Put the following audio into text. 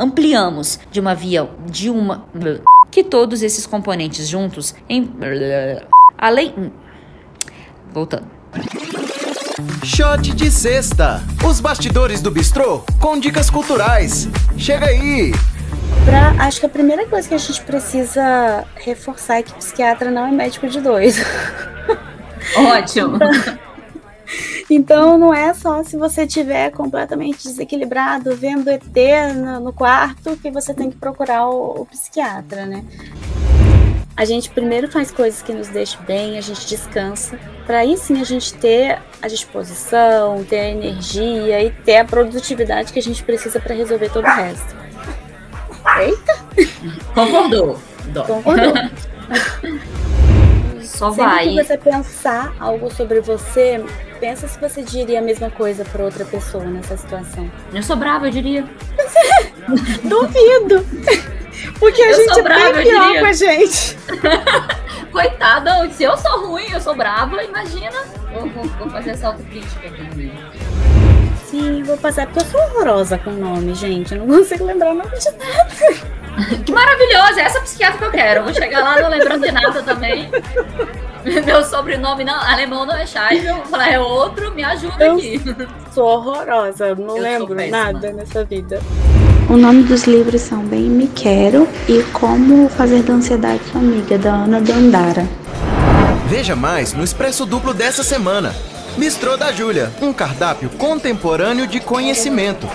ampliamos de uma via de uma que todos esses componentes juntos em além voltando Shot de sexta. Os bastidores do bistrô com dicas culturais. Chega aí. Pra, acho que a primeira coisa que a gente precisa reforçar é que psiquiatra não é médico de dois. Ótimo. Então não é só se você estiver completamente desequilibrado, vendo ET no, no, quarto, que você tem que procurar o, o psiquiatra, né? A gente primeiro faz coisas que nos deixam bem, a gente descansa, para aí sim a gente ter a disposição, ter a energia e ter a produtividade que a gente precisa para resolver todo o resto. Eita! Concordou. Concordou. Só Sempre vai. que você pensar algo sobre você, pensa se você diria a mesma coisa para outra pessoa nessa situação. Eu sou brava, eu diria. Duvido! Porque a Eu gente é brava, pior com a gente. Coitada, se eu sou ruim, eu sou brava, imagina. Vou, vou- vou fazer essa autocrítica aqui. Sim, vou passar porque eu sou horrorosa com nome, gente. Eu não consigo lembrar o nome de nada. Que maravilhosa, é essa psiquiatra que eu quero. Vou chegar lá não lembrando de nada também. Meu sobrenome não, alemão não é Scheibel, vou falar é outro, me ajuda Eu- aqui. Sou horrorosa, eu não Eu lembro nada nessa vida. O nome dos livros são Bem Me Quero e Como Fazer da Ansiedade Sua Amiga, da Ana Dandara. Veja mais no Expresso Duplo dessa semana. Bistrô da Júlia, um cardápio contemporâneo de conhecimento.